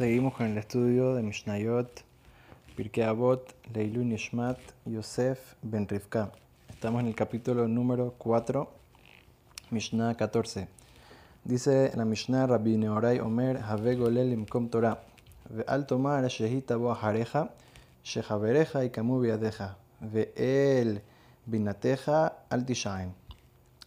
Seguimos con el estudio de Mishnayot, Pirkei Avot, Leilu Nishmat, Yosef Ben Rivka. Estamos en el capítulo número 4, Mishnah 14. Dice la Mishnah Rabbi Neorai Omer, Have Golel Imkom Torah, Ve'al Tomar Shehita Bo Hareja, Shehabereja y Kamu Biadeja, Ve'el Binateja Al Tishain.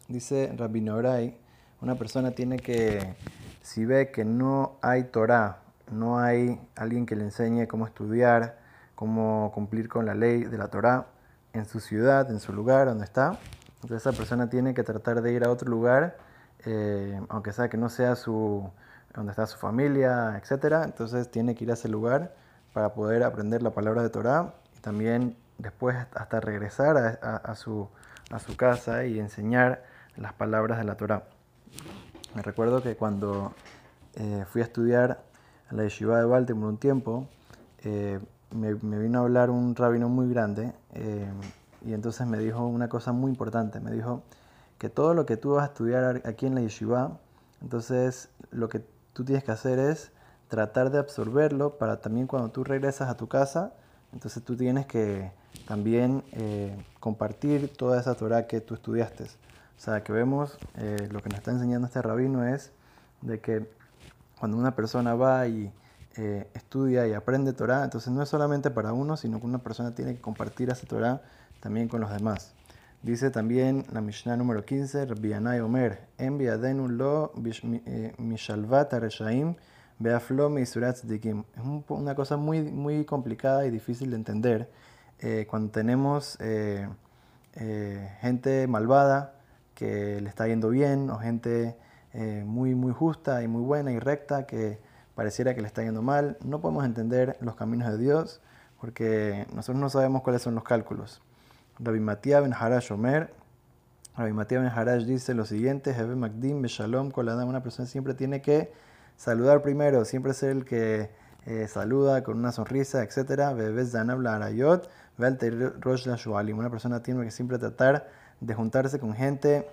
Dice Rabbi Neorai, una persona tiene que, si ve que no hay Torah, no hay alguien que le enseñe cómo estudiar, cómo cumplir con la ley de la Torah en su ciudad, en su lugar donde está. Entonces esa persona tiene que tratar de ir a otro lugar, eh, aunque sea que no sea su, donde está su familia, etc. Entonces tiene que ir a ese lugar para poder aprender la palabra de Torah y también después hasta regresar a, su, a su casa y enseñar las palabras de la Torah. Me recuerdo que cuando eh, fui a estudiar a la yeshiva de Baltimore un tiempo, eh, me, vino a hablar un rabino muy grande eh, y entonces me dijo una cosa muy importante. Me dijo que todo lo que tú vas a estudiar aquí en la yeshiva, entonces lo que tú tienes que hacer es tratar de absorberlo para también cuando tú regresas a tu casa, entonces tú tienes que también eh, compartir toda esa Torah que tú estudiaste. O sea, que vemos, lo que nos está enseñando este rabino es de que cuando una persona va y eh, estudia y aprende Torah, entonces no es solamente para uno, sino que una persona tiene que compartir esa Torah también con los demás. Dice también la Mishnah número 15, Rabbi Omer, enviadenu lo eh, mishalvat reshaim beaflo dikim. Es una cosa muy, muy complicada y difícil de entender eh, cuando tenemos gente malvada que le está yendo bien o gente eh, muy, muy justa y muy buena y recta que pareciera que le está yendo mal. No podemos entender los caminos de Dios porque nosotros no sabemos cuáles son los cálculos. Rabbi Matías ben Harash Omer, Rabbi Matías ben Harash dice lo siguiente, Hebe Magdim Beshalom Koladam, una persona siempre tiene que saludar primero, siempre ser el que eh, saluda con una sonrisa, etc. Bebes Zanabla Arayot, Rosh Una persona tiene que siempre tratar de juntarse con gente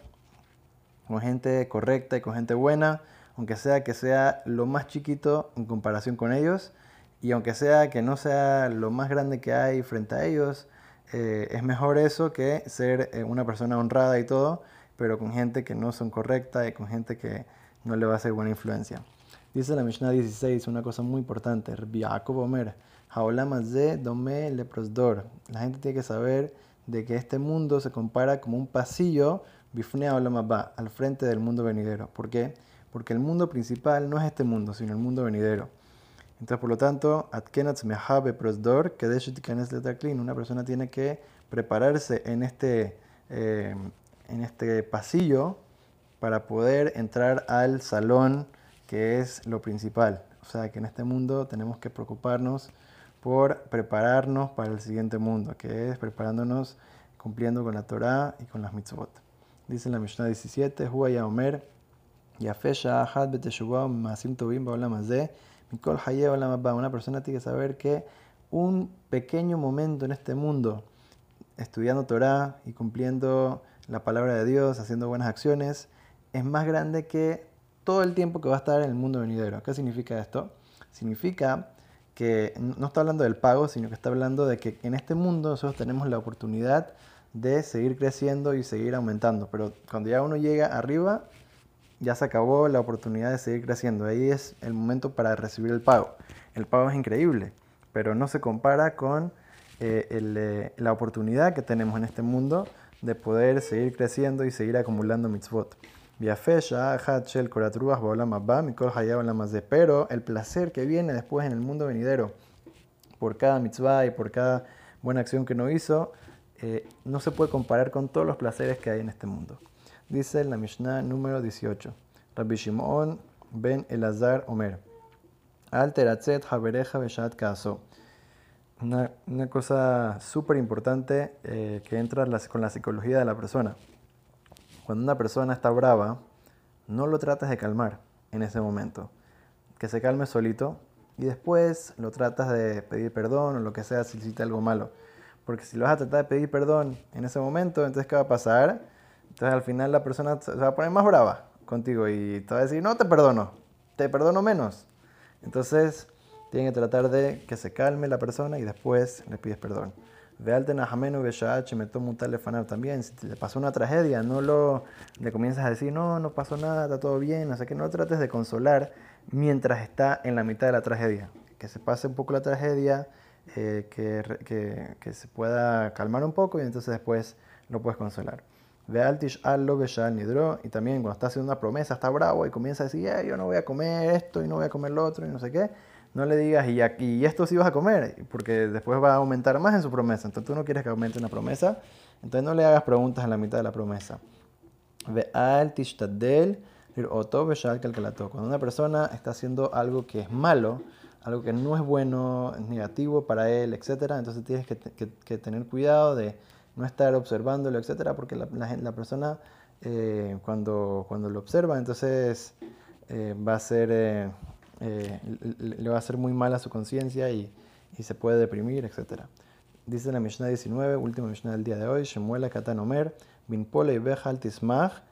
con gente correcta y con gente buena, aunque sea que sea lo más chiquito en comparación con ellos, y aunque sea que no sea lo más grande que hay frente a ellos, eh, es mejor eso que ser eh, una persona honrada y todo, pero con gente que no son correcta y con gente que no le va a hacer buena influencia. Dice la Mishnah 16 una cosa muy importante, Omer, Dome Leprosdor. La gente tiene que saber de que este mundo se compara como un pasillo Bifnea va al frente del mundo venidero. ¿Por qué? Porque el mundo principal no es este mundo, sino el mundo venidero. Entonces, por lo tanto, Atkenatz Mehabe Prosdor, una persona tiene que prepararse en este, eh, en este pasillo para poder entrar al salón que es lo principal. O sea, que en este mundo tenemos que preocuparnos por prepararnos para el siguiente mundo, que es preparándonos cumpliendo con la Torah y con las mitzvot. Dice la Mishnah 17, Huaya Omer, Yafesha Ahad Masim Tovim Mikol Haye Una persona tiene que saber que un pequeño momento en este mundo, estudiando Torah y cumpliendo la palabra de Dios, haciendo buenas acciones, es más grande que todo el tiempo que va a estar en el mundo venidero. ¿Qué significa esto? Significa que no está hablando del pago, sino que está hablando de que en este mundo nosotros tenemos la oportunidad de seguir creciendo y seguir aumentando. Pero cuando ya uno llega arriba, ya se acabó la oportunidad de seguir creciendo. Ahí es el momento para recibir el pago. El pago es increíble, pero no se compara con eh, eh, la oportunidad que tenemos en este mundo de poder seguir creciendo y seguir acumulando mitzvot. Pero el placer que viene después en el mundo venidero, por cada mitzvah y por cada buena acción que uno hizo, eh, no se puede comparar con todos los placeres que hay en este mundo. Dice la Mishnah número 18, Rabbi Shimon ben Elazar Omer, Alteratzet Habereja Beshat Kaso. Una, una cosa súper importante eh, que entra con la psicología de la persona. Cuando una persona está brava, no lo tratas de calmar en ese momento. Que se calme solito y después lo tratas de pedir perdón o lo que sea si hiciste algo malo porque si lo vas a tratar de pedir perdón en ese momento, entonces ¿qué va a pasar? Entonces al final la persona se va a poner más brava contigo y te va a decir, no te perdono, te perdono menos. Entonces Tienes que tratar de que se calme la persona y después le pides perdón. También. Si te pasó una tragedia, no lo le comienzas a decir, no, no pasó nada, está todo bien. O sea que no trates de consolar mientras está en la mitad de la tragedia. Que se pase un poco la tragedia, eh, que, se pueda calmar un poco y entonces después lo puedes consolar. Ve al al lo nidro. Y también cuando está haciendo una promesa, está bravo y comienza a decir, eh, yo no voy a comer esto y no voy a comer lo otro y no sé qué no le digas, y, y esto sí vas a comer, porque después va a aumentar más en su promesa. Entonces tú no quieres que aumente una promesa, entonces no le hagas preguntas en la mitad de la promesa. Cuando una persona está haciendo algo que es malo, algo que no es bueno, es negativo para él, etc., entonces tienes que, tener cuidado de no estar observándolo, etc., porque la, la, persona eh, cuando, cuando lo observa, entonces eh, va a ser... Eh, eh, le va a hacer muy mal a su conciencia y, y, se puede deprimir, etc. Dice la Mishnah 19, última Mishnah del día de hoy, Shemuel Katan Omer, Bin Pole Beja al Tismach,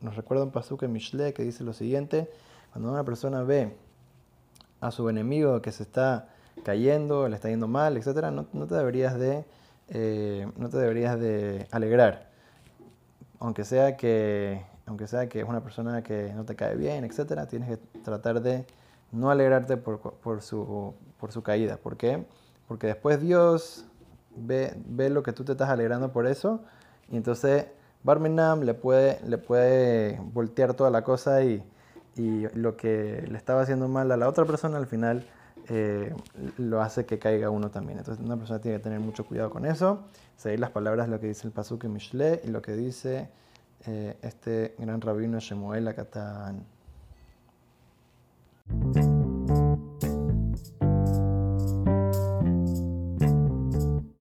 Nos recuerda un pasuk en Mishle que dice lo siguiente, cuando una persona ve a su enemigo que se está cayendo, le está yendo mal, etc., no, no te deberías de, eh, no te deberías de alegrar aunque sea que, aunque sea que es una persona que no te cae bien, etcétera, tienes que tratar de no alegrarte por, por, su, por su caída. ¿Por qué? Porque después Dios ve, ve lo que tú te estás alegrando por eso y entonces Barmenam le puede, le puede voltear toda la cosa y, y lo que le estaba haciendo mal a la otra persona al final eh, lo hace que caiga uno también. Entonces una persona tiene que tener mucho cuidado con eso, seguir las palabras, lo que dice el Pasuk Mishle y lo que dice eh, este gran rabino Shemuel Akatan.